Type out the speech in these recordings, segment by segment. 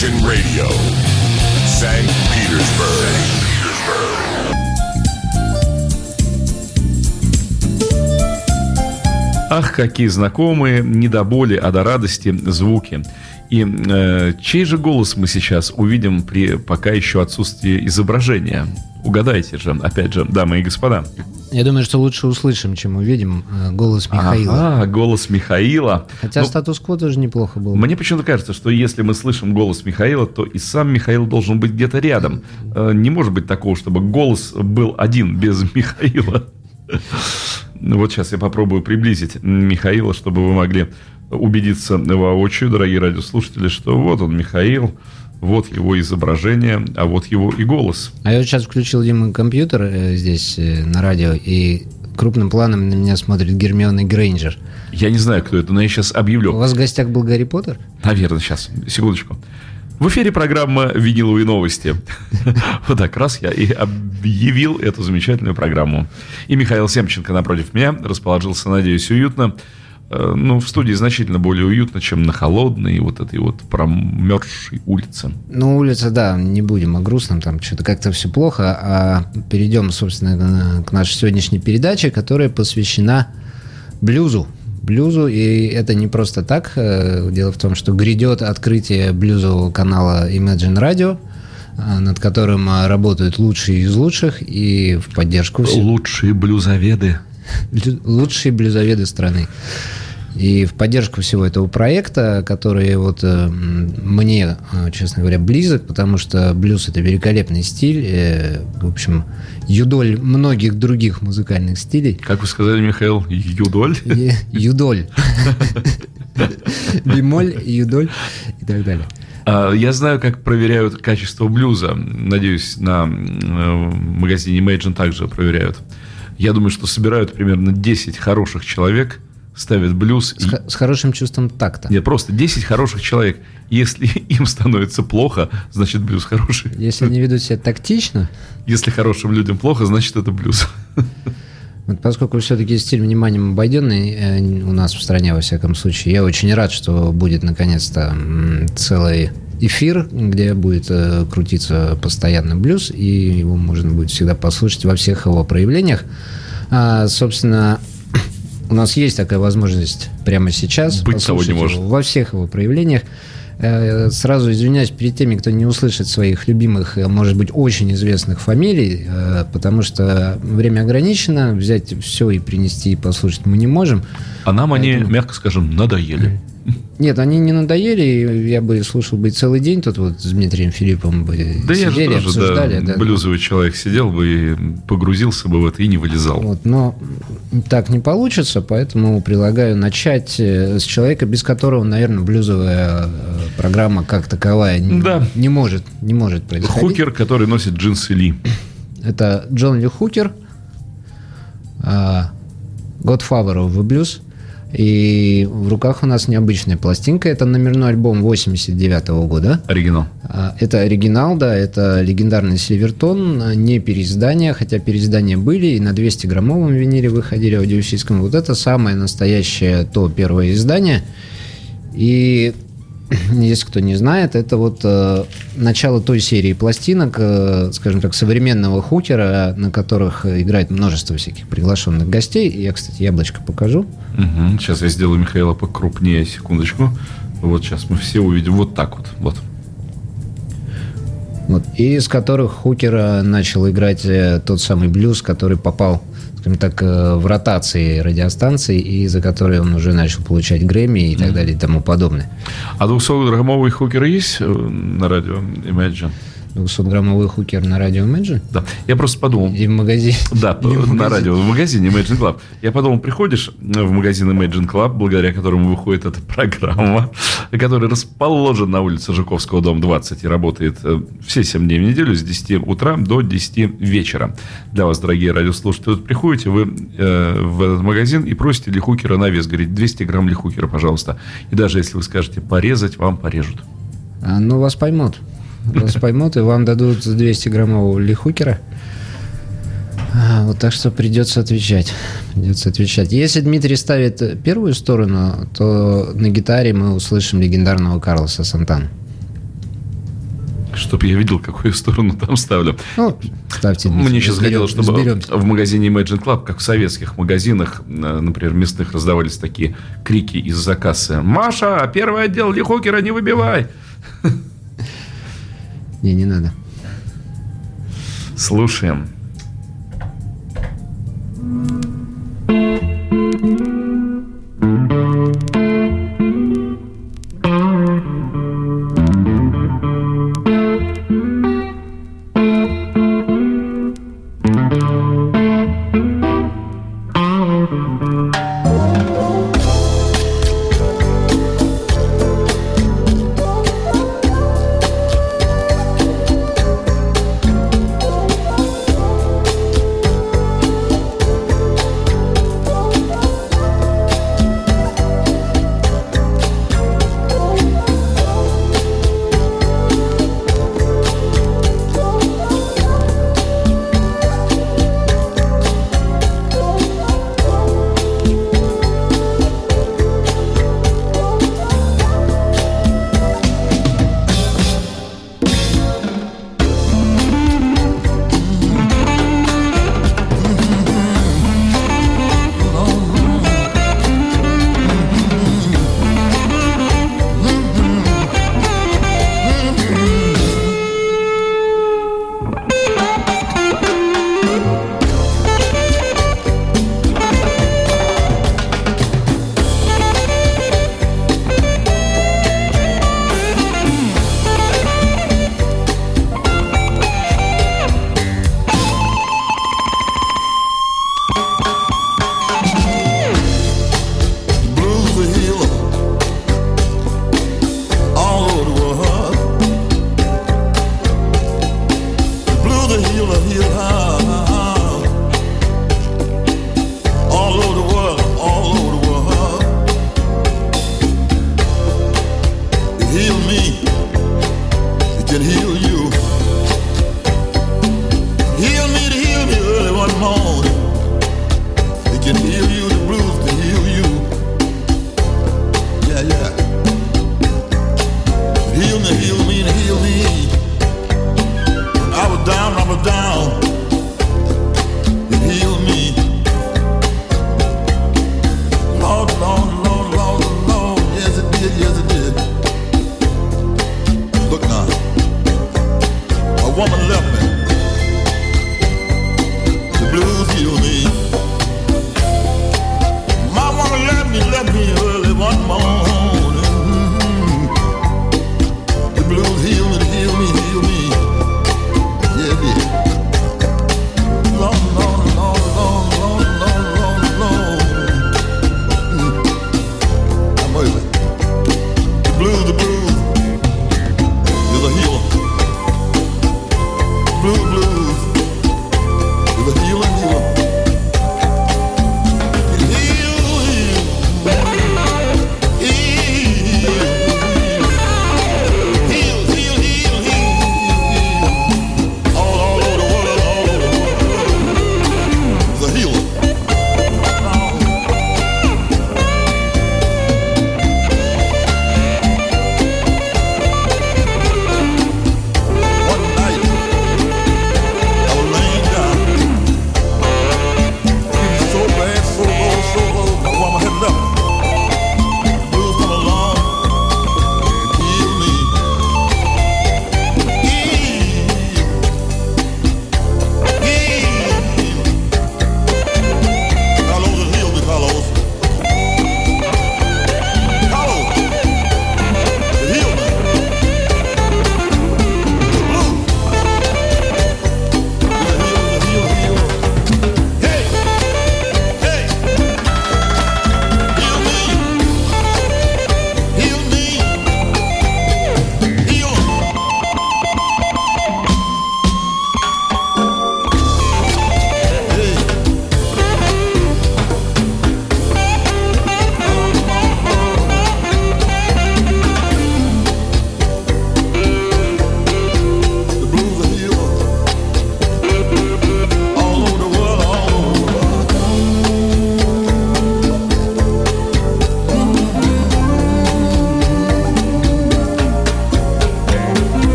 Imagine Radio, St. Petersburg. Ах, какие знакомые, не до боли, а до радости звуки. И э, чей же голос мы сейчас увидим при пока еще отсутствии изображения? Угадайте же, опять же, дамы и господа. Я думаю, что лучше услышим, чем увидим э, голос Михаила. А, голос Михаила. Хотя Ну, статус-кво тоже неплохо было. Мне почему-то кажется, что если мы слышим голос Михаила, то и сам Михаил должен быть где-то рядом. Э, Не может быть такого, чтобы голос был один без Михаила. Ну Вот сейчас я попробую приблизить Михаила, чтобы вы могли убедиться воочию, дорогие радиослушатели, что вот он, Михаил, вот его изображение, а вот его и голос. А я сейчас включил, Дима, компьютер э, здесь э, на радио, и крупным планом на меня смотрит Гермиона Грейнджер. Я не знаю, кто это, но я сейчас У объявлю. вас в гостях был Гарри Поттер? Наверное, сейчас, секундочку. В эфире программа «Виниловые новости». Вот так раз я и объявил эту замечательную программу. И Михаил Семченко напротив меня расположился, надеюсь, уютно. Э, Ну, в студии значительно более уютно, чем на холодной вот этой вот промерзшей улице. Ну, улица, да, не будем о грустном, там что-то как-то все плохо, а перейдем, собственно, к нашей сегодняшней передаче, которая посвящена блюзу. Блюзу, и это не просто так. Э, Дело в том, что грядет открытие блюзового канала Imagine Radio, э, над которым работают лучшие из лучших, и в поддержку всех Лучшие блюзоведы. Лучшие блюзоведы страны. И в поддержку всего этого проекта, который вот э, мне, э, честно говоря, близок, потому что блюз это великолепный стиль, э, в общем, юдоль многих других музыкальных стилей. Как вы сказали, Михаил, юдоль? Юдоль. Бемоль, юдоль и так далее. А, Я знаю, как проверяют качество блюза. Надеюсь, на магазине Imagine также проверяют. Я думаю, что собирают примерно 10 хороших человек, ставят блюз. С, и- с хорошим чувством такта. Нет, просто 10 хороших человек. Если им становится плохо, значит блюз хороший. Если они ведут себя тактично, Если хорошим людям плохо, значит это блюз. Вот поскольку все-таки стиль вниманием обойденный э, у нас в стране, во всяком случае, я очень рад, что будет наконец-то целый эфир, где будет э, крутиться постоянно блюз, и его можно будет всегда послушать во всех его проявлениях. А, собственно, у нас есть такая возможность прямо сейчас Быть того не может. его во всех его проявлениях. Э, Сразу извиняюсь перед теми, кто не услышит своих любимых, э, может быть, очень известных фамилий, э, потому что время ограничено, взять все и принести и послушать мы не можем. А нам они, мягко скажем, надоели. Нет, они не надоели, я бы слушал бы целый день тут вот с Дмитрием Филиппом бы Да я же сидели, тоже, обсуждали. да, да. блюзовый человек сидел бы и погрузился бы в это и не вылезал. Вот, но так не получится, поэтому предлагаю начать э, с человека, без которого, наверное, блюзовая э, программа как таковая не, Да. не может, не может происходить. Хукер, который носит джинсы Ли. Это Джон Ли Хукер, а, Godfather of the Blues. И в руках у нас необычная пластинка. Это номерной альбом 89 года. Оригинал. А, Это оригинал, да, это легендарный Сильвертон, а, не переиздания, хотя переиздания были, и на 200-граммовом виниле выходили аудиосийском. Вот это самое настоящее то первое издание. И если кто не знает, это вот э, начало той серии пластинок, э, скажем так, современного хутера, на которых играет множество всяких приглашенных гостей. Я, кстати, яблочко покажу. Мгм. Сейчас я сделаю Михаила покрупнее, секундочку. Вот сейчас мы все увидим вот так вот. Вот. Вот, и из которых Хукер э, начал играть э, тот самый блюз, который попал, скажем так, э, в ротации радиостанций, и за который он уже начал получать Грэмми и так далее и тому подобное. А 200-граммовый хукер есть э, на радио Imagine? 200-граммовый Хукер на радио Imagine Да. Я просто подумал, и в магазине. Да, на радио, в магазине Imagine Club. Я подумал, приходишь в магазин Imagine Club, благодаря которому выходит эта программа, которая расположена на улице Жуковского, дом 20, и работает э, все 7 дней в неделю с 10 утра до 10 вечера. Для вас, дорогие радиослушатели, вот приходите вы э, в этот магазин и просите лихукера на вес, говорите, 200 грамм лихукера, пожалуйста. И даже если вы скажете порезать, вам порежут. А, ну, вас поймут. Вас поймут, и вам дадут 200-граммового лихукера. А, вот так что придется отвечать. Придется отвечать. Если Дмитрий ставит первую сторону, то на гитаре мы услышим легендарного Карлоса Сантана. Чтобы я видел, какую сторону там ставлю. Ну, ставьте. Мне сейчас разберем- хотелось, чтобы разберемся. в магазине Imagine Club, как в советских магазинах, э, например, мясных, раздавались такие крики из-за кассы. «Маша, первый отдел Лихокера не выбивай!» Не, не надо. Слушаем. Thank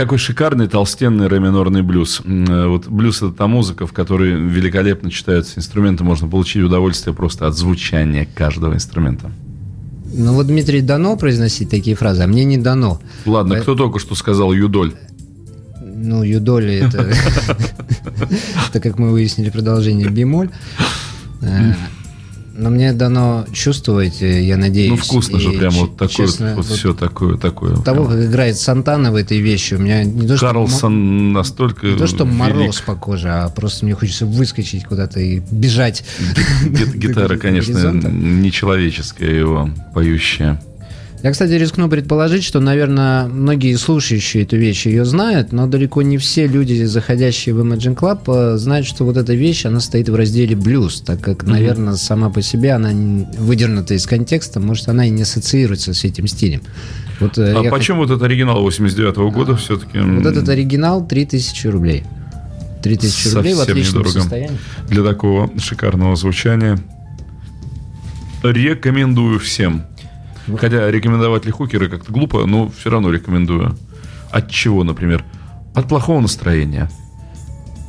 Какой шикарный толстенный реминорный блюз. Э, вот блюз это та музыка, в которой великолепно читаются инструменты, можно получить удовольствие просто от звучания каждого инструмента. Ну вот Дмитрий дано произносить такие фразы, а мне не дано. Ладно, По... кто только что сказал юдоль? Ну, юдоли это, это, как мы выяснили, продолжение бемоль. Но мне дано чувствовать, э, я надеюсь. Ну, вкусно же, прям вот такое, честно, вот, вот все такое, такое. Того, прям. как играет Сантана в этой вещи, у меня не то, Карлсон что, настолько Не то, что велик. мороз по коже, а просто мне хочется выскочить куда-то и бежать. Гитара, конечно, нечеловеческая его, поющая. Я, кстати, рискну предположить, что, наверное, многие слушающие эту вещь ее знают, но далеко не все люди, заходящие в Imagine Club, э, знают, что вот эта вещь, она стоит в разделе блюз, так как, наверное, сама по себе она выдернута из контекста, может, она и не ассоциируется с этим стилем. Вот, э, а почему хот... вот этот оригинал 89 -го года а, все-таки? Вот этот оригинал 3000 рублей. 3000 рублей в отличном недорого. состоянии. Для такого шикарного звучания. Рекомендую всем. Хотя рекомендовать ли хукеры как-то глупо, но все равно рекомендую. От чего, например? От плохого настроения.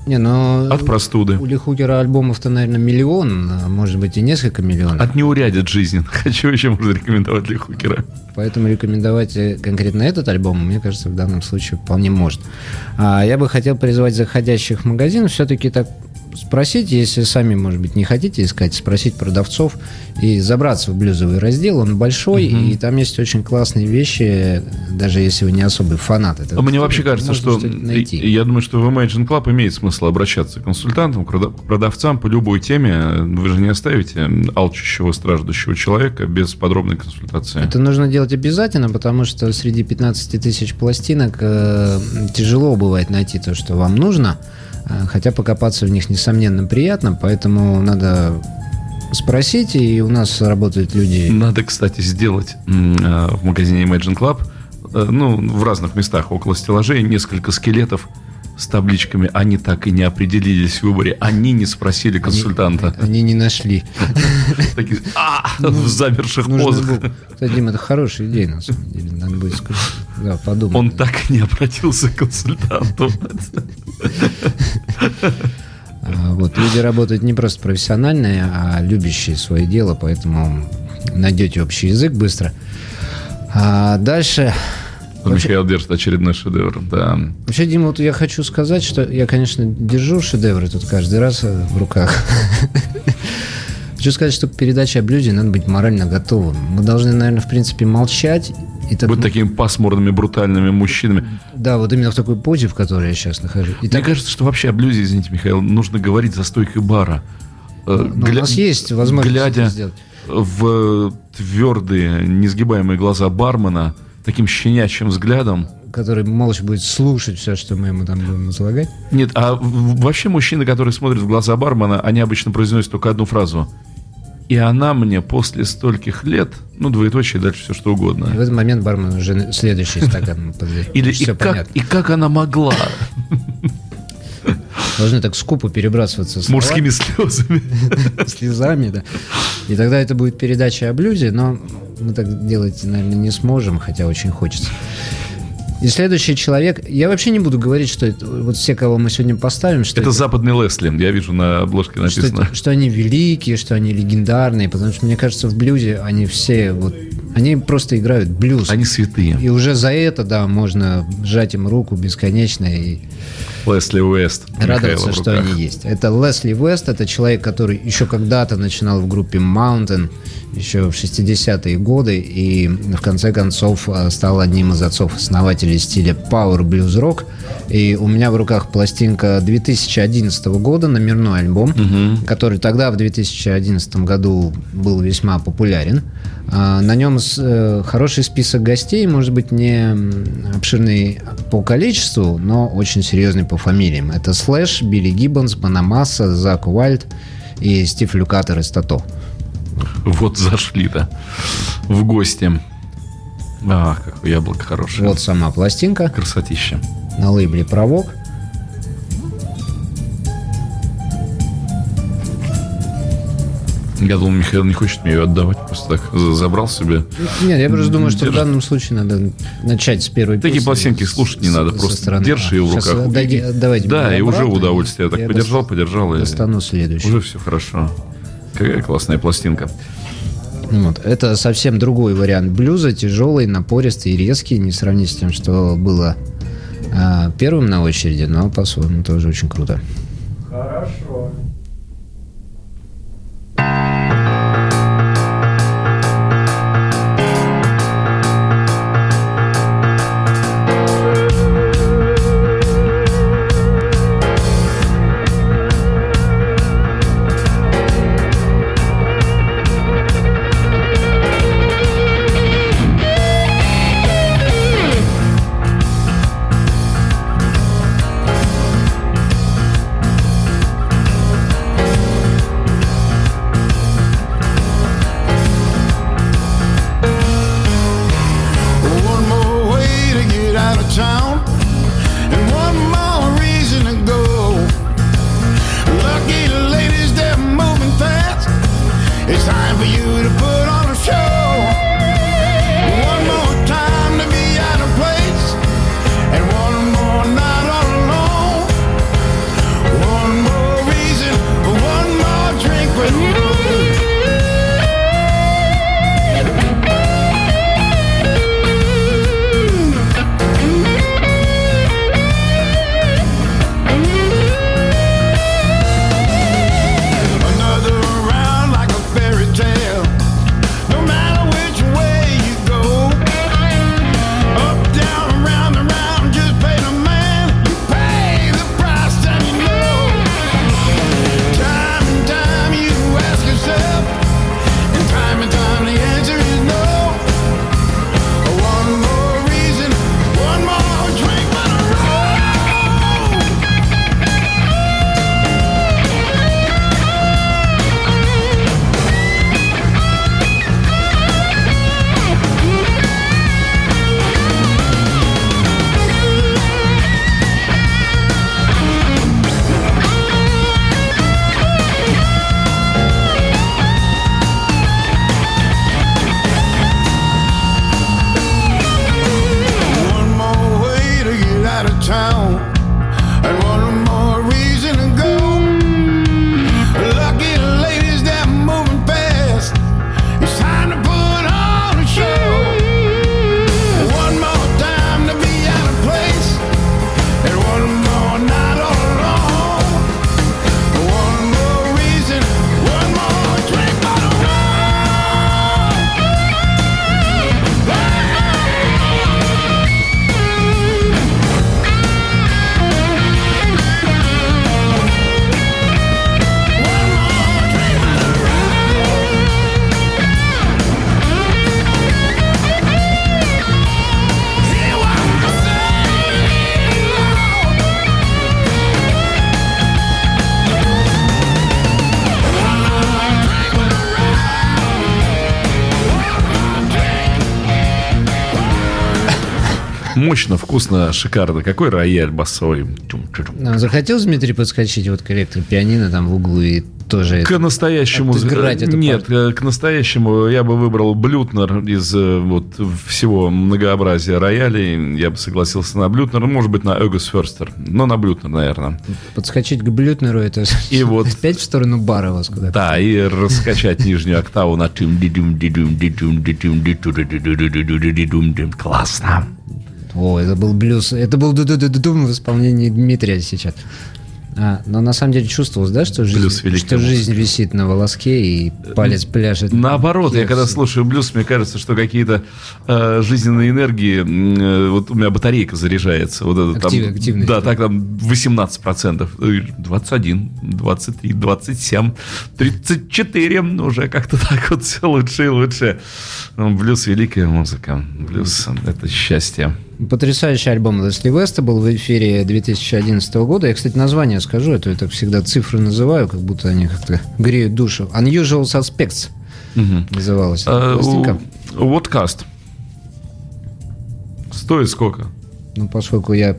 Не, но От простуды. У Лихукера альбомов-то, наверное, миллион, а может быть и несколько миллионов. От неурядиц жизни. Хочу еще можно рекомендовать Лихукера. Поэтому рекомендовать э, конкретно этот альбом, мне кажется, в данном случае вполне можно. А я бы хотел призвать заходящих в магазин все-таки так спросить, если сами, может быть, не хотите искать, спросить продавцов и забраться в блюзовый раздел. Он большой, угу. и там есть очень классные вещи, даже если вы не особый фанат этого. Мне вообще кажется, что найти. я думаю, что в Imagine Club имеет смысл обращаться к консультантам, к продавцам по любой теме. Вы же не оставите алчущего, страждущего человека без подробной консультации. Это нужно делать обязательно, потому что среди 15 тысяч пластинок э, тяжело бывает найти то, что вам нужно. Э, хотя покопаться в них, несомненно, приятно, поэтому надо спросить, и у нас работают люди... Надо, кстати, сделать э, в магазине Imagine Club, э, ну, в разных местах около стеллажей, несколько скелетов с табличками, они так и не определились в выборе, они не спросили консультанта. Они, они не нашли. Такие, а, в замерших позах. Кстати, Дим, это хорошая идея, на самом деле. Надо будет да, подумать. Он так и не обратился к консультанту. А, вот, люди работают не просто профессиональные, а любящие свое дело, поэтому найдете общий язык быстро. А дальше Вообще... Михаил держит очередной шедевр, да. Вообще, Дима, вот я хочу сказать, что я, конечно, держу шедевры тут каждый раз э, в руках. Хочу сказать, что к передаче о блюде надо быть морально готовым. Мы должны, наверное, в принципе, молчать. И так... Быть такими пасмурными, брутальными мужчинами. Да, вот именно в такой позе, в которой я сейчас нахожусь. И Мне так... кажется, что вообще о блюзе, извините, Михаил, нужно говорить за стойкой бара. Э, Но Гля... У нас есть возможность Глядя сделать. в твердые, несгибаемые глаза бармена – таким щенячьим взглядом. Который молча будет слушать все, что мы ему там будем излагать. Нет, а вообще мужчины, которые смотрят в глаза бармена, они обычно произносят только одну фразу. И она мне после стольких лет, ну, двоеточие, дальше все что угодно. И в этот момент бармен уже следующий стакан Или и как, и как она могла? Должны так скупо перебрасываться с мужскими слезами. Слезами, да. И тогда это будет передача о блюзе, но мы так делать, наверное, не сможем, хотя очень хочется. И следующий человек, я вообще не буду говорить, что это, вот все, кого мы сегодня поставим, что это, это западный Лесли, я вижу на обложке написано, что, что они великие, что они легендарные, потому что мне кажется в блюзе они все вот они просто играют блюз. Они святые. И уже за это, да, можно сжать им руку бесконечно и Лесли Уэст. Радоваться, что они есть. Это Лесли Уэст, это человек, который еще когда-то начинал в группе Mountain, еще в 60-е годы, и в конце концов э, стал одним из отцов-основателей стиля Power Blues Rock. И у меня в руках пластинка 2011 года, номерной альбом, угу. который тогда, в 2011 году, был весьма популярен. А, на нем э, хороший список гостей, может быть, не обширный по количеству, но очень серьезный по фамилиям. Это Слэш, Билли Гиббонс, Банамасса, Зак Уайльд и Стив Люкатер из Тато. Вот зашли-то в гости. А, какое яблоко хорошее. Вот сама пластинка. Красотища. На лейбле «Провок». Я думал, Михаил не хочет мне ее отдавать, просто так за- забрал себе. Нет, я просто думаю, что в Держи. данном случае надо начать с первой Такие песни пластинки слушать не с- надо, просто стороны. держи ее в Сейчас руках. отдайте- отдавайте Да, мне и уже удовольствие. Я так подержал, подержал. и Достану следующий. Уже все хорошо. Какая классная пластинка. Вот. Это совсем другой вариант блюза, тяжелый, напористый и резкий, не сравнить с тем, что было а, первым на очереди, но по-своему тоже очень круто. Хорошо. Out of town, and one more reason to go. Lucky ladies, they're moving fast. It's time for you мощно, вкусно, шикарно. Какой рояль басовый. А Захотел Дмитрий подскочить вот к электропианино там в углу и тоже к это, настоящему отыграть нет партию. Э, к настоящему я бы выбрал Блютнер из э, вот всего многообразия роялей я бы согласился на Блютнер может быть на Эгос Ферстер но на Блютнер наверное подскочить к Блютнеру это и вот опять в сторону бара вас куда да и раскачать нижнюю октаву на классно о, это был блюз, это был ду-ду-ду-ду-дум в исполнении Дмитрия сейчас. А, но на самом деле чувствовалось, да, что жизнь, что жизнь висит на волоске и палец пляшет. Наоборот, я когда слушаю блюз, мне кажется, что какие-то э, жизненные энергии, э, вот у меня батарейка заряжается. Вот это, Актив- там, активность. Да, так там 18%, э, 21, 23, 27, 34, ну, уже как-то так вот все лучше и лучше. Ну, Блюз – великая музыка. Блюз – это счастье. Потрясающий альбом Лесли Веста был в эфире 2011 года. Я, кстати, название скажу, а то я так всегда цифры называю, как будто они как-то греют душу. Unusual Suspects называлась эта А, пластинка. у- Водкаст. Стоит сколько? Ну, поскольку я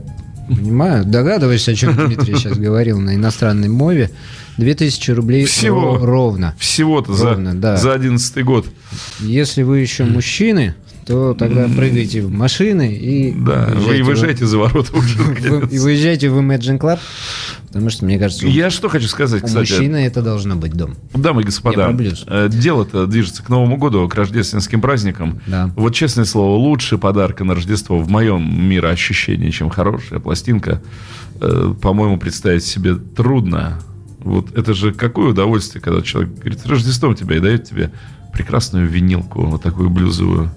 понимаю, догадываюсь, о чем Дмитрий сейчас говорил на иностранной мове, 2000 рублей Всего. ро- ровно. Всего-то за, Ровно, да. за 11 год. Если вы еще мужчины, то тогда прыгайте в машины и Да, вы выезжайте в- за ворота уже. вы- и выезжайте в Imagine Club, потому что, мне кажется, у- Я что хочу сказать, у кстати. мужчины это должно быть дом. Дамы и господа, э, дело-то движется к Новому году, к рождественским праздникам. Да. Вот, честное слово, лучше подарка на Рождество в моем мироощущении, чем хорошая пластинка, э, по-моему, представить себе трудно. Вот это же какое удовольствие, когда человек говорит, с Рождеством тебя и дает тебе прекрасную винилку, вот такую блюзовую.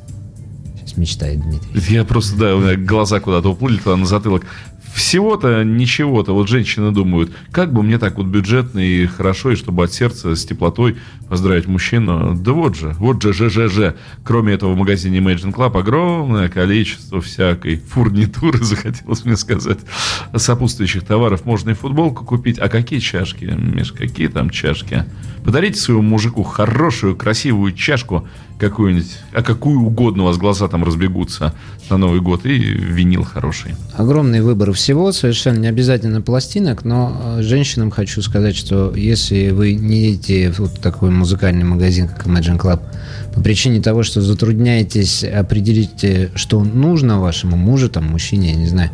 Мечтает Дмитрий. Я просто, да, у меня глаза куда-то уплыли туда на затылок. Всего-то ничего-то. Вот женщины думают, как бы мне так вот бюджетно и хорошо, и чтобы от сердца с теплотой поздравить мужчину. Да вот же, вот же, же, же, же. Кроме этого в магазине Imagine Club огромное количество всякой фурнитуры, захотелось мне сказать, сопутствующих товаров. Можно и футболку купить. А какие чашки, Миш, какие там чашки? Подарите своему мужику хорошую, красивую чашку какую-нибудь, а какую угодно у вас глаза там разбегутся на Новый год, и винил хороший. Огромный выбор всего, совершенно не обязательно пластинок, но э, женщинам хочу сказать, что если вы не едете в вот такой музыкальный магазин, как Imagine Club, по причине того, что затрудняетесь определить, э, что нужно вашему мужу, там, мужчине, я не знаю,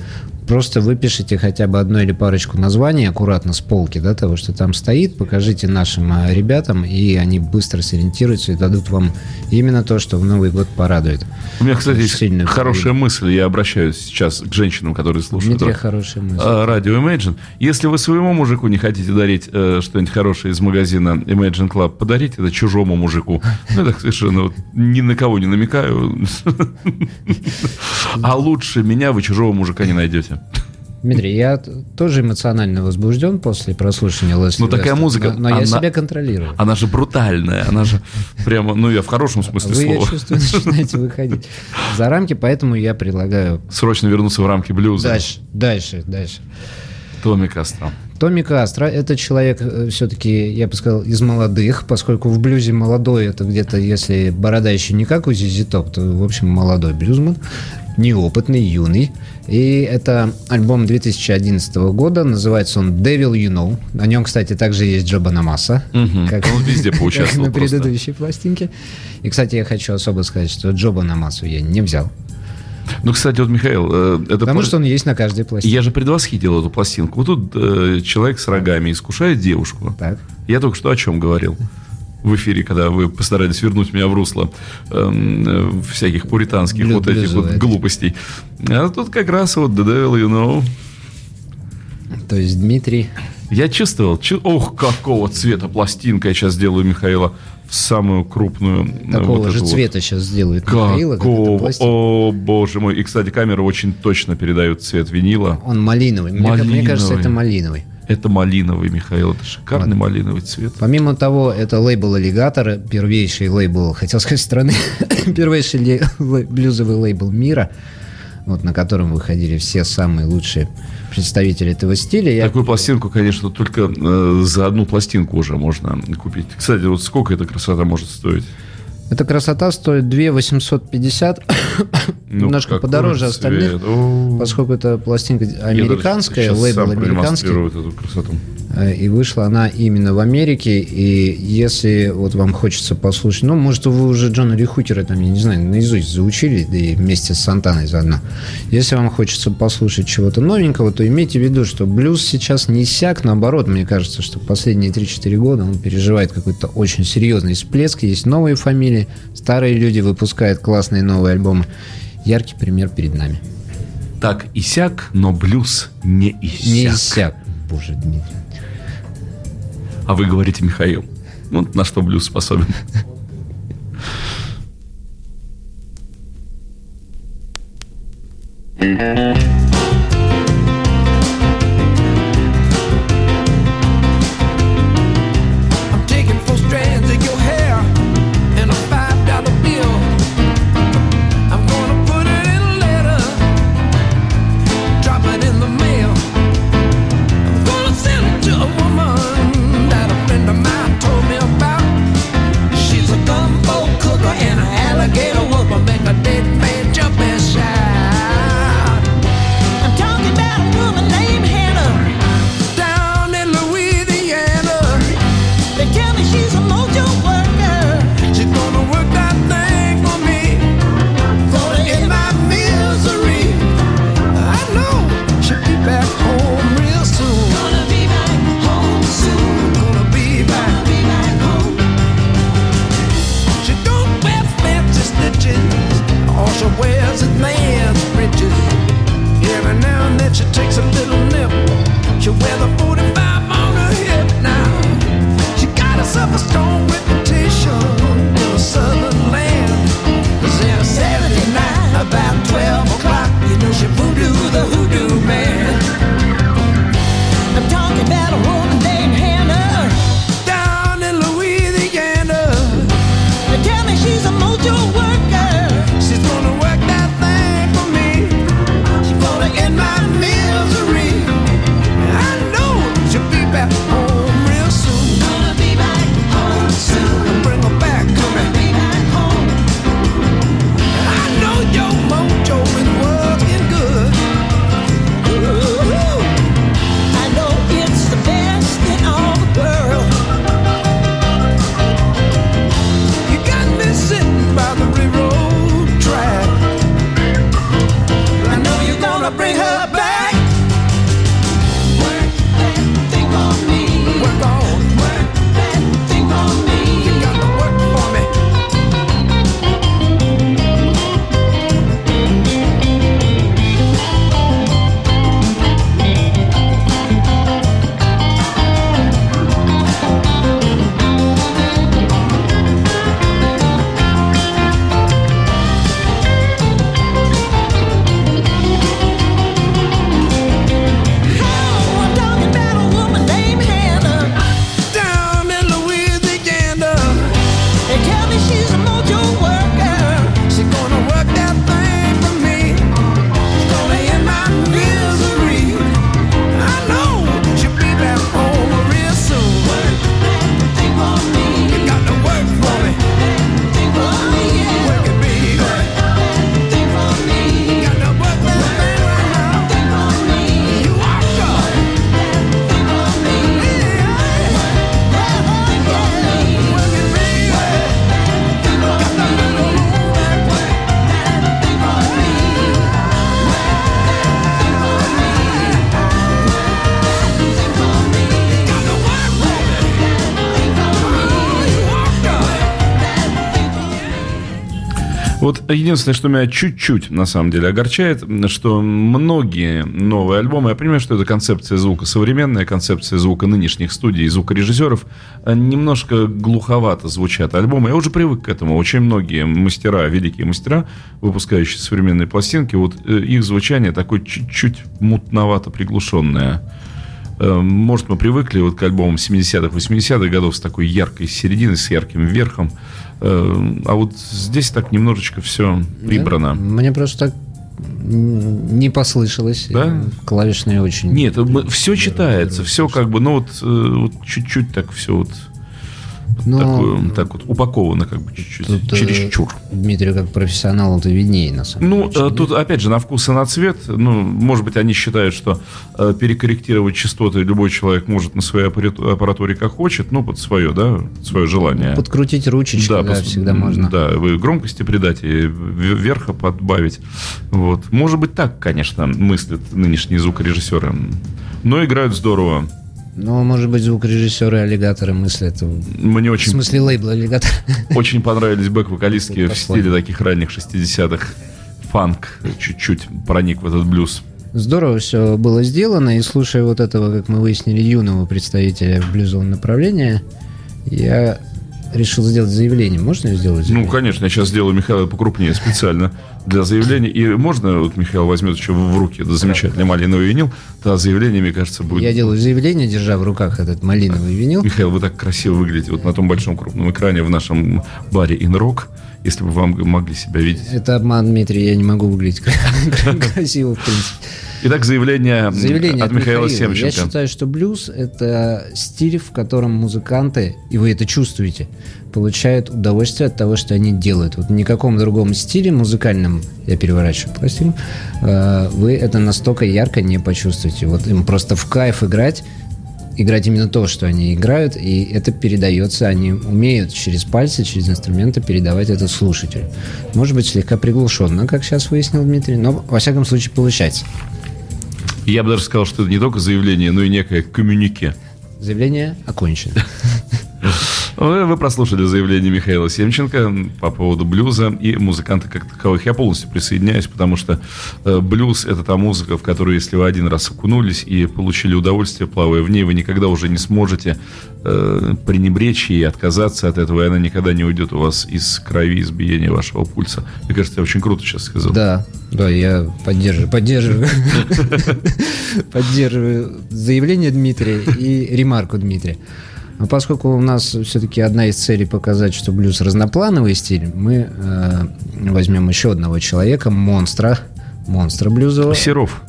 просто выпишите хотя бы одно или парочку названий аккуратно с полки, да, того, что там стоит, покажите нашим э, ребятам, и они быстро сориентируются и дадут вам именно то, что в Новый год порадует. У меня, кстати, есть Сильно хорошая мысль, я обращаюсь сейчас к женщинам, которые слушают Дмитрий, хорошая мысль. а, радио Imagine. Если вы своему мужику не хотите дарить э, что-нибудь хорошее из магазина Imagine Club, подарите это чужому мужику. Ну, так совершенно вот ни на кого не намекаю. А лучше меня вы чужого мужика не найдете. Дмитрий, я тоже эмоционально возбужден после прослушивания Лесли Ну, такая музыка, но, но я она- себя контролирую. Она же брутальная, она же прямо, ну, я в хорошем смысле Вы, я слова. чувствую, начинаете выходить за рамки, поэтому я предлагаю Срочно вернуться в рамки блюза. дальше, дальше, дальше. Томми Кастро. Томми Кастро – это человек, все-таки, я бы сказал, из молодых, поскольку в блюзе молодой – это где-то, если борода еще не как у Зизи Топ, то, в общем, молодой блюзман, неопытный, юный. И это альбом 2011 года, называется он «Devil You Know». На нем, кстати, также есть Джоба Намаса, Мгм. как, Он везде как поучаствовал на просто. предыдущей пластинке. И, кстати, я хочу особо сказать, что Джоба Намасу я не взял, Ну, кстати, вот, Михаил, э, это... потому пла- что он есть на каждой пластинке. Я же предвосхитил эту пластинку. Вот тут э, человек с рогами искушает девушку. Так. Я только что о чем говорил в эфире, когда вы постарались вернуть меня в русло эм, э, всяких пуританских Блю- вот этих вот глупостей. А тут как раз вот The Devil You Know. То есть Дмитрий Я чувствовал, чу- ох, какого цвета пластинка я сейчас сделаю Михаила самую крупную. э, такого вот же эту вот. цвета сейчас эта Какого? О, боже мой. И, кстати, камера очень точно передает цвет винила. Он малиновый. Мне, ка- мне кажется, Малиновый. это малиновый. Это малиновый, Михаил. Это шикарный малиновый цвет. Помимо того, это лейбл «Аллигатор», первейший лейбл, хотел сказать, страны, первейший лей- блюзовый лейбл мира, вот, на котором выходили все самые лучшие представители этого стиля. Я Такую пластинку, конечно, только э, за одну пластинку уже можно купить. Кстати, вот сколько эта красота может стоить? Эта красота стоит 2 850, Ну, немножко подороже остальных, О, поскольку это пластинка американская, лейбл американский. эту красоту. Э, И вышла она именно в Америке. И если вот вам хочется послушать, ну, может, вы уже Джона Ли Хукера там, я не знаю, наизусть заучили, да и вместе с Сантаной заодно. Если вам хочется послушать чего-то новенького, то имейте в виду, что блюз сейчас не иссяк, наоборот, мне кажется, что последние 3-4 года он переживает какой-то очень серьезный всплеск. Есть новые фамилии, старые люди выпускают классные новые альбомы. Яркий пример перед нами. Так, иссяк, но блюз не иссяк. Не иссяк. Боже, Дмитрий. А вы говорите, Михаил. Ну, на что блюз способен? I'm единственное, что меня чуть-чуть, на самом деле, огорчает, что многие новые альбомы, я понимаю, что это концепция звука, современная концепция звука нынешних студий и звукорежиссеров, э, немножко глуховато звучат альбомы. Я уже привык к этому. Очень многие мастера, великие мастера, выпускающие современные пластинки, вот э, их звучание такое чуть-чуть мутновато приглушенное. Э, Может, мы привыкли вот к альбомам 70-х, 80-х годов с такой яркой серединой, с ярким верхом. Э, А вот здесь так немножечко все прибрано. Да? Мне просто так не послышалось. Да? Клавишные очень... Нет, все читается, все как бы, ну вот, э, вот чуть-чуть так все вот Но такое, так вот упаковано как бы чуть-чуть, тут, э, чересчур. Дмитрий, как профессионал, это виднее, на самом Ну, деле. э, тут, опять же, на вкус и на цвет. Ну, может быть, они считают, что э, перекорректировать частоты любой человек может на своей аппарат- аппаратуре как хочет, ну, под свое, да, под свое желание. Подкрутить ручечку, да, пос- всегда можно. Да, вы громкости придать и верха подбавить. Вот. Может быть, так, конечно, мыслят нынешние звукорежиссеры. Но играют здорово. Но, может быть, звукорежиссеры аллигаторы мыслят. В Мне очень, смысле, лейбл аллигатор. очень понравились бэк-вокалистки в стиле таких ранних 60-х. Фанк чуть-чуть проник в этот блюз. Здорово все было сделано, и слушая вот этого, как мы выяснили, юного представителя блюзового направления, я решил сделать заявление. Можно я сделать Ну, заявление? конечно, я сейчас сделаю Михаила покрупнее специально для заявления. И можно, вот Михаил возьмет еще в руки этот замечательный малиновый винил, тогда заявление, мне кажется, будет... Я делаю заявление, держа в руках этот малиновый винил. Михаил, вы так красиво выглядите вот на том большом крупном экране в нашем баре Инрок, если бы вам могли себя видеть. Это обман, Дмитрий, я не могу выглядеть красиво, в принципе. Итак, заявление, Заявление от Михаила Я Семченко. считаю, что блюз — это стиль, в котором музыканты, и вы это чувствуете, получают удовольствие от того, что они делают. Вот в никаком другом стиле музыкальном, я переворачиваю пластинку, э, вы это настолько ярко не почувствуете. Вот им просто в кайф играть, играть именно то, что они играют, и это передается, они умеют через пальцы, через инструменты передавать это слушателю. Может быть, слегка приглушенно, как сейчас выяснил Дмитрий, но, во всяком случае, получается. Я бы даже сказал, что это не только заявление, но и некое коммюнике. Заявление окончено. Вы прослушали заявление Михаила Семченко по поводу блюза и музыканта как таковых. Я полностью присоединяюсь, потому что э, блюз – это та музыка, в которую, если вы один раз окунулись и получили удовольствие, плавая в ней, вы никогда уже не сможете э, пренебречь и отказаться от этого, и она никогда не уйдет у вас из крови, из биения вашего пульса. Мне кажется, я очень круто сейчас сказал. Да, да, я поддерживаю, поддерживаю, поддерживаю заявление Дмитрия и ремарку Дмитрия. Но поскольку у нас все-таки одна из целей показать, что блюз разноплановый стиль, мы э, возьмем еще одного человека, монстра, монстра блюзового. Серов.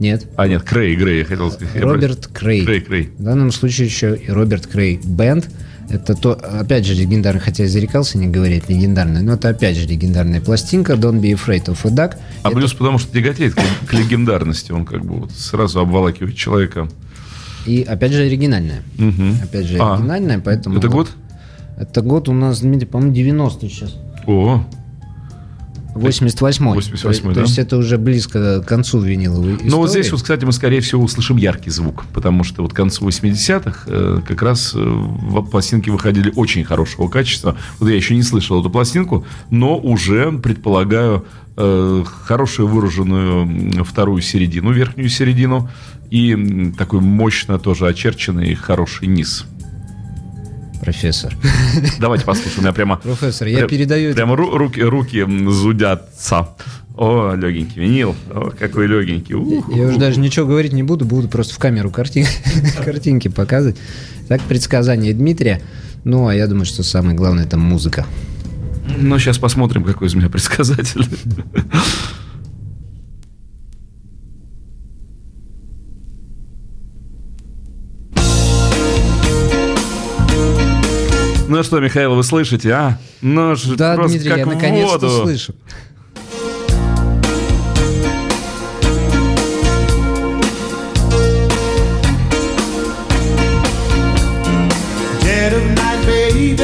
Нет, А, нет, Крей, Грей, я хотел сказать. Роберт Крей. Крей, Крей. В данном случае еще и Роберт Крей Бенд. Это то, опять же, легендарный, хотя я зарекался не говорить легендарный, но это опять же легендарная пластинка Don't Be Afraid of a Duck. А блюз потому что тяготеет к, к легендарности. Он как бы вот сразу обволакивает человека. И опять же оригинальная. Мгм. Опять же А, оригинальная, поэтому... Это год? Это год у нас, по-моему, 90 сейчас. О, 88-й. 88-й, то, да? то есть это уже близко к концу виниловой истории. Ну вот здесь вот, кстати, мы, скорее всего, услышим яркий звук, потому что вот к концу 80-х э, как раз э, пластинки выходили очень хорошего качества. Вот я еще не слышал эту пластинку, но уже предполагаю э, хорошую выраженную вторую середину, верхнюю середину и такой мощно тоже очерченный хороший низ. Профессор. Давайте послушаем. У меня прямо... Профессор, я передаю Прямо ру- руки, руки зудятся. О, легенький винил. О, какой легенький. Ух, Я ух, уже даже ничего говорить не буду, буду просто в камеру картин- картинки показывать. Так, предсказание Дмитрия. Ну, а я думаю, что самое главное это музыка. Ну, сейчас посмотрим, какой из меня предсказатель. Что, Михаил, вы слышите, а? Ну, ж- Да, просто Дмитрий, как я наконец-то воду. слышу. Dead of night, baby,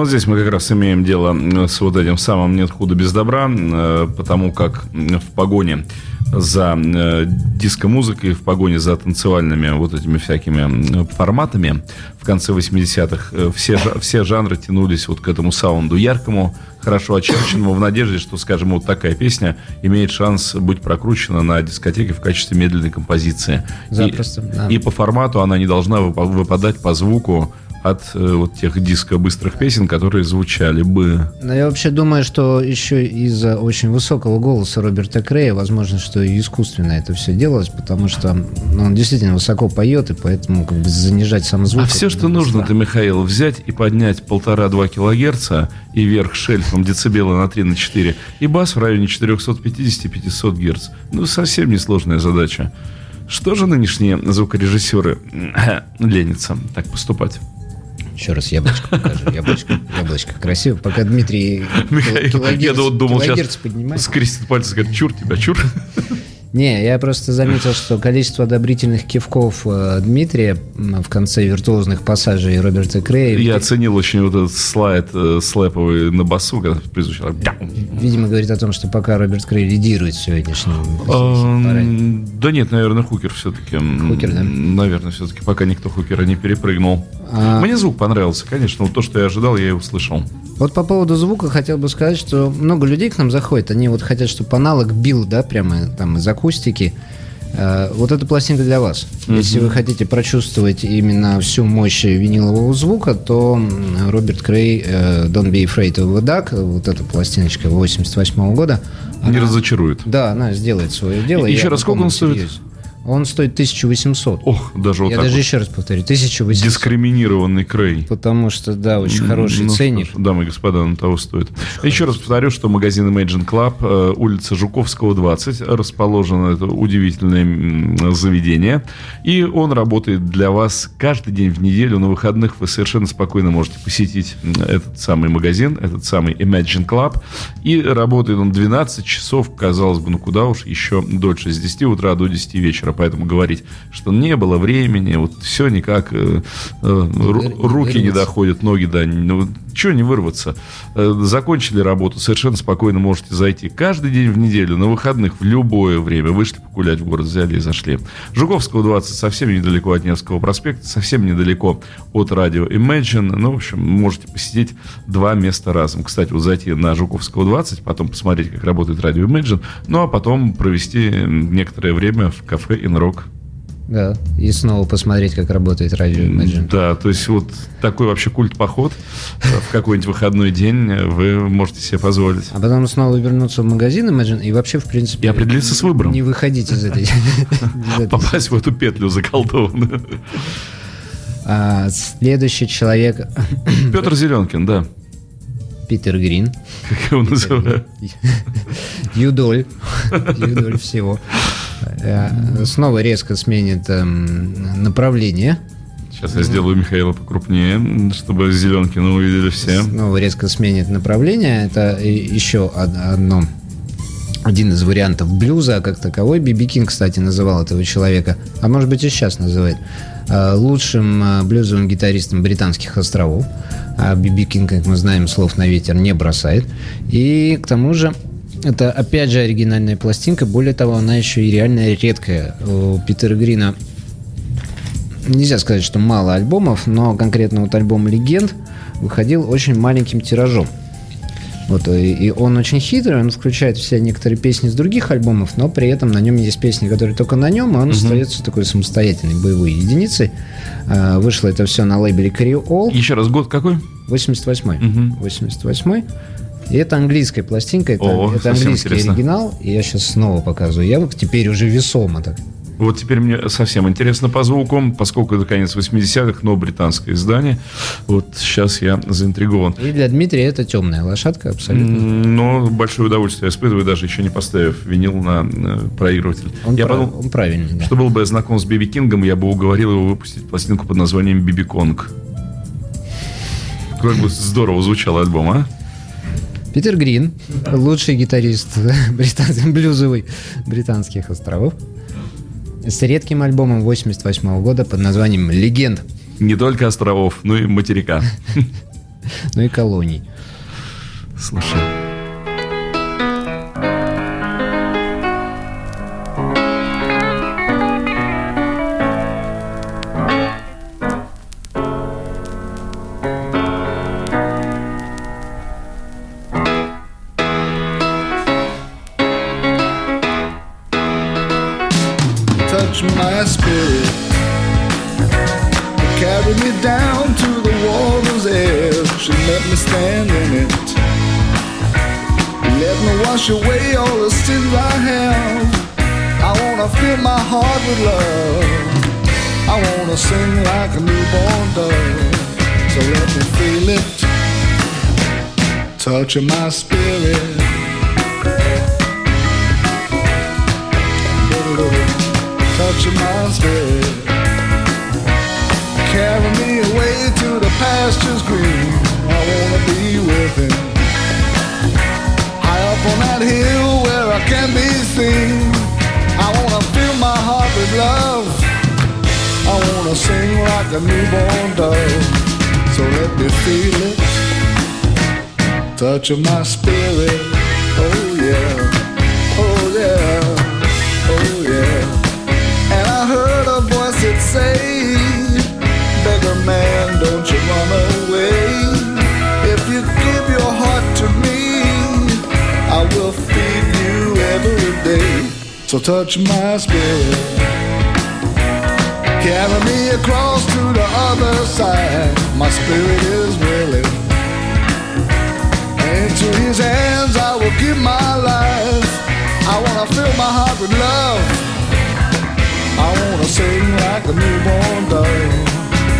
вот здесь мы как раз имеем дело э, с вот этим самым «нет худа без добра», э, потому как в погоне за э, диско-музыкой, в погоне за танцевальными вот этими всякими форматами в конце 80-х э, все, все жанры тянулись вот к этому саунду яркому, хорошо очерченному, в надежде, что, скажем, вот такая песня имеет шанс быть прокручена на дискотеке в качестве медленной композиции. И- Запросто, да. и по формату она не должна выпа- выпадать по звуку от э, вот тех диско-быстрых песен, которые звучали бы. Но я вообще думаю, что еще из-за очень высокого голоса Роберта Крея, возможно, что и искусственно это все делалось, потому что ну, он действительно высоко поет, и поэтому как бы занижать сам звук. А все, что не нужно, страшно. это, Михаил, взять и поднять полтора-два килогерца и вверх шельфом децибела на 3 на 4, и бас в районе 450-500 герц. Ну, совсем несложная задача. Что же нынешние звукорежиссеры ленятся так поступать? Еще раз яблочко покажу. Яблочко, яблочко красиво. Пока Дмитрий Михаил, килогерц- я думал, сейчас поднимает. скрестит пальцы и скажет, чур тебя, чур. Не, я просто заметил, что количество одобрительных кивков э, Дмитрия в конце виртуозных пассажей Роберта Крея Я оценил очень вот этот слайд э, слэповый на басу, когда призвучал. Видимо, говорит о том, что пока Роберт Крей лидирует параде. Эм, Да нет, наверное, Хукер все-таки. Хукер, да? Наверное, все-таки пока никто Хукера не перепрыгнул. А- Мне звук понравился, конечно. То, что я ожидал, я и услышал. Вот по поводу звука хотел бы сказать, что много людей к нам заходит, они вот хотят, чтобы аналог бил, да, прямо там из акустики. Э, Вот эта пластинка для вас. Если вы хотите прочувствовать именно всю мощь винилового звука, то Роберт Крей э, Don't Be Afraid of the Duck, вот эта пластиночка 88 года, Не она- разочарует. Да, она сделает свое дело. И- еще раз, сколько он стоит? серьезе. Он стоит 1800. Ох, даже вот я даже вот. еще раз повторю, 1800. Дискриминированный Крей. Потому что, да, очень хороший Ну, ценник. что дамы и господа, на того стоит. Еще раз повторю, что магазин Imagine Club, э, улица Жуковского, 20, расположено это удивительное заведение. И он работает для вас каждый день в неделю. На выходных вы совершенно спокойно можете посетить этот самый магазин, этот самый Imagine Club. И работает он 12 часов, казалось бы, ну куда уж, еще дольше, с 10 утра до 10 вечера. Поэтому говорить, что не было времени, вот все никак, э, э, руки не доходят, ноги, да, ну, чего не вырваться. Э, Закончили работу, совершенно спокойно можете зайти каждый день в неделю, на выходных, в любое время. Вышли погулять в город, взяли и зашли. Жуковского 20, совсем недалеко от Невского проспекта, совсем недалеко от радио Imagine. Ну, в общем, можете посетить два места разом. Кстати, вот зайти на Жуковского 20, потом посмотреть, как работает радио Imagine, ну, а потом провести некоторое время в кафе Инрок. Да, и снова посмотреть, как работает радио Imagine. Да, то есть вот такой вообще культ-поход э, в какой-нибудь выходной день вы можете себе позволить. А потом снова вернуться в магазин Imagine и вообще, в принципе... И определиться с выбором. Не выходить из этой... из этой- Попасть в эту петлю заколдованную. А, Следующий человек Петр Зеленкин, да. Питер Грин. Как его называют? Юдоль. Юдоль всего. Э, Снова резко сменит эм, направление. Сейчас я сделаю Михаила покрупнее, чтобы Зеленкина увидели все. Снова резко сменит направление. Это еще од- одно один из вариантов блюза как таковой. Биби Кинг, кстати, называл этого человека, а может быть и сейчас называет, э, лучшим э, блюзовым гитаристом британских островов. А Биби Кинг, как мы знаем, слов на ветер не бросает. И к тому же это опять же оригинальная пластинка. Более того, она еще и реально редкая. У Питера Грина нельзя сказать, что мало альбомов, но конкретно вот альбом «Легенд» выходил очень маленьким тиражом. Вот, и, и он очень хитрый, он включает все некоторые песни с других альбомов, но при этом на нем есть песни, которые только на нем, и он остается такой самостоятельной боевой единицей. А, вышло это все на лейбле Creole, Еще раз, год какой? 88-й. Мгм. 88-й. И это английская пластинка, это, О, это английский интересно. оригинал. И я сейчас снова показываю. Я вот теперь уже весомо так. Вот теперь мне совсем интересно по звуку, поскольку это конец 80-х, но британское издание. Вот сейчас я заинтригован. И для Дмитрия это темная лошадка абсолютно. Но большое удовольствие я испытываю, даже еще не поставив винил на э, проигрыватель. Он, я прав- подумал, он правильный, да. что был бы я знаком с Биби Кингом, я бы уговорил его выпустить пластинку под названием Биби Конг. Как бы здорово звучал альбом, а? Питер Грин, лучший гитарист британ- блюзовый британских островов, с редким альбомом 88 года под названием «Легенд». Не только островов, но и материка. но и колоний. Слушай. Touching my spirit. touching my spirit. Carry me away to the pastures green. I wanna be with him. High up on that hill where I can be seen. I wanna fill my heart with love. I wanna sing like a newborn dove. So let me feel it. Touching my spirit. Oh yeah. Oh yeah. Oh yeah. And I heard a voice that say, Beggar man, don't you run away. If you give your heart to me, I will feed you every day. So touch my spirit. Carry me across to the other side. My spirit is willing. Into his hands I will give my life. I wanna fill my heart with love. I wanna sing like a newborn dove.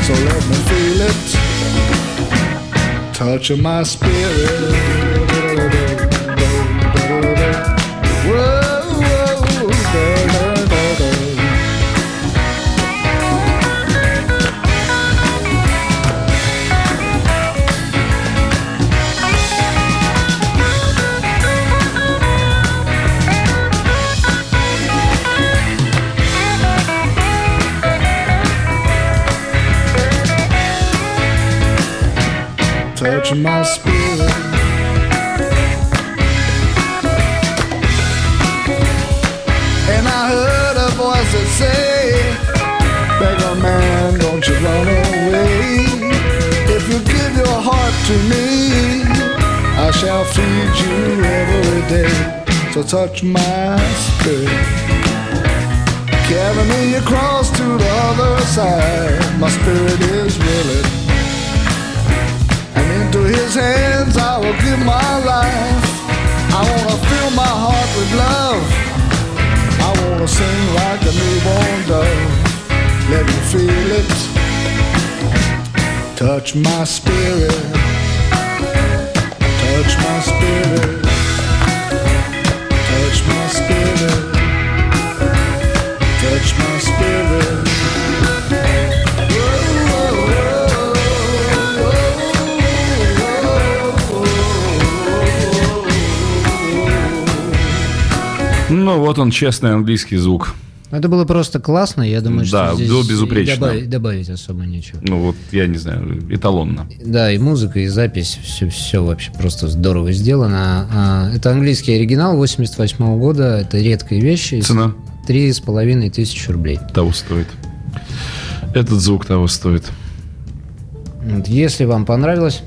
So let me feel it. Touching my spirit. Touching my spirit. And I heard a voice that say, Beggar man, don't you run away. If you give your heart to me, I shall feed you every day. So touch my spirit. Carry me across to the other side. My spirit is willing. His hands I will give my life. I wanna fill my heart with love. I wanna sing like a newborn dove. Let me feel it. Touch my spirit. Touch my spirit. Touch my spirit. Touch my spirit. Ну, вот он, честный английский звук. Это было просто классно, я думаю, что Да, здесь было безупречно. Добавить, добавить особо нечего. Ну, вот, я не знаю, эталонно. Да, и музыка, и запись, все, все вообще просто здорово сделано. А, Это английский оригинал 88 года, это редкая вещь. Цена? Три с половиной тысячи рублей. Того стоит. Этот звук того стоит. Вот, Если вам понравилось,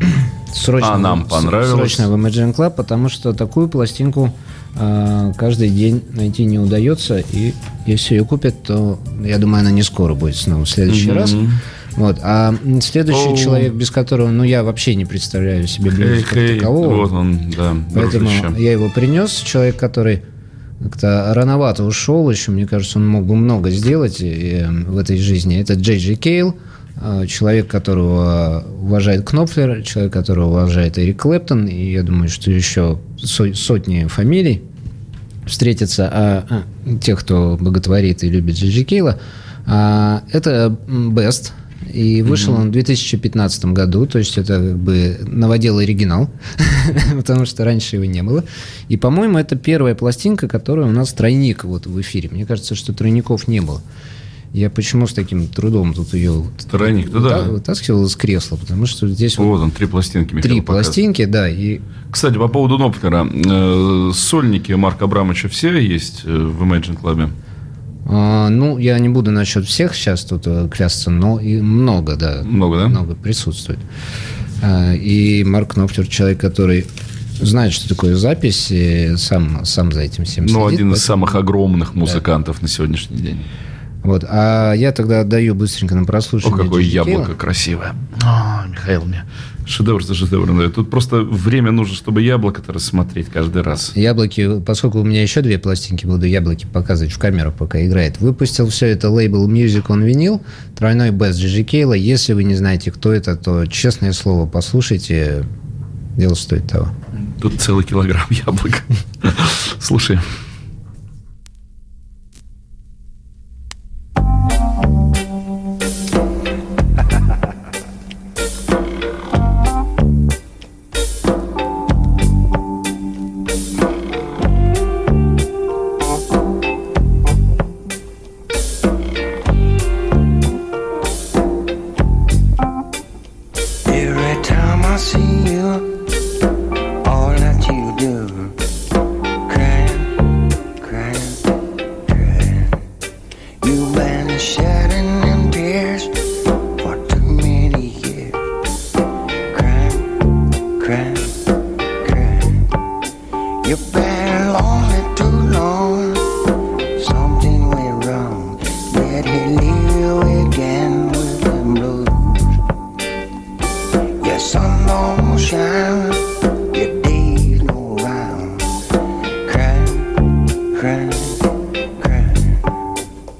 срочно, А нам понравилось. срочно в Imagine Club, потому что такую пластинку каждый день найти не удается, и если ее купят, то, я думаю, она не скоро будет снова в следующий раз. Вот. А следующий Оу. человек, без которого, ну, я вообще не представляю себе Хей, блюз как хей, такового. вот он, да, Поэтому дружище. я его принес. Человек, который как-то рановато ушел еще, мне кажется, он мог бы много сделать э, в этой жизни. Это Джей Джей Кейл, э, человек, которого уважает Кнопфлер, человек, которого уважает Эрик Клэптон, и я думаю, что еще сотни фамилий встретятся, а, а, тех, кто боготворит и любит Джей Кейла. А, это Best, и вышел он в 2015 году, то есть это как бы новодел оригинал, потому что раньше его не было. И, по-моему, это первая пластинка, которая у нас тройник вот в эфире. Мне кажется, что тройников не было. Я почему с таким трудом тут ее Тройник, да, да. вытаскивал из кресла? Потому что здесь вот Вот он, три пластинки. Михаил три показывает. пластинки, да, и Кстати, по поводу Нопфлера. э, Сольники Марка Абрамовича все есть э, в Imagine Club? а, ну, я не буду насчет всех сейчас тут э, клясться, но и много, да. Много, да? Много присутствует. А, И Марк Кнопфлер человек, который знает, что такое запись, и сам, сам за этим всем Ну, следит, один из поэтому- самых огромных музыкантов на сегодняшний день. Вот. А я тогда отдаю быстренько на О, прослушивание. какое Джеки Кейла. яблоко красивое. А, Михаил мне шедевр за шедевром дает. Тут просто время нужно, чтобы яблоко-то рассмотреть каждый раз. Яблоки, поскольку у меня еще две пластинки, буду яблоки показывать в камеру, пока играет. Выпустил все это лейбл Music on Vinyl, тройной бест Джиджи Кейла. Если вы не знаете, кто это, то, честное слово, послушайте. Дело стоит того. Тут целый килограмм яблок. Слушай.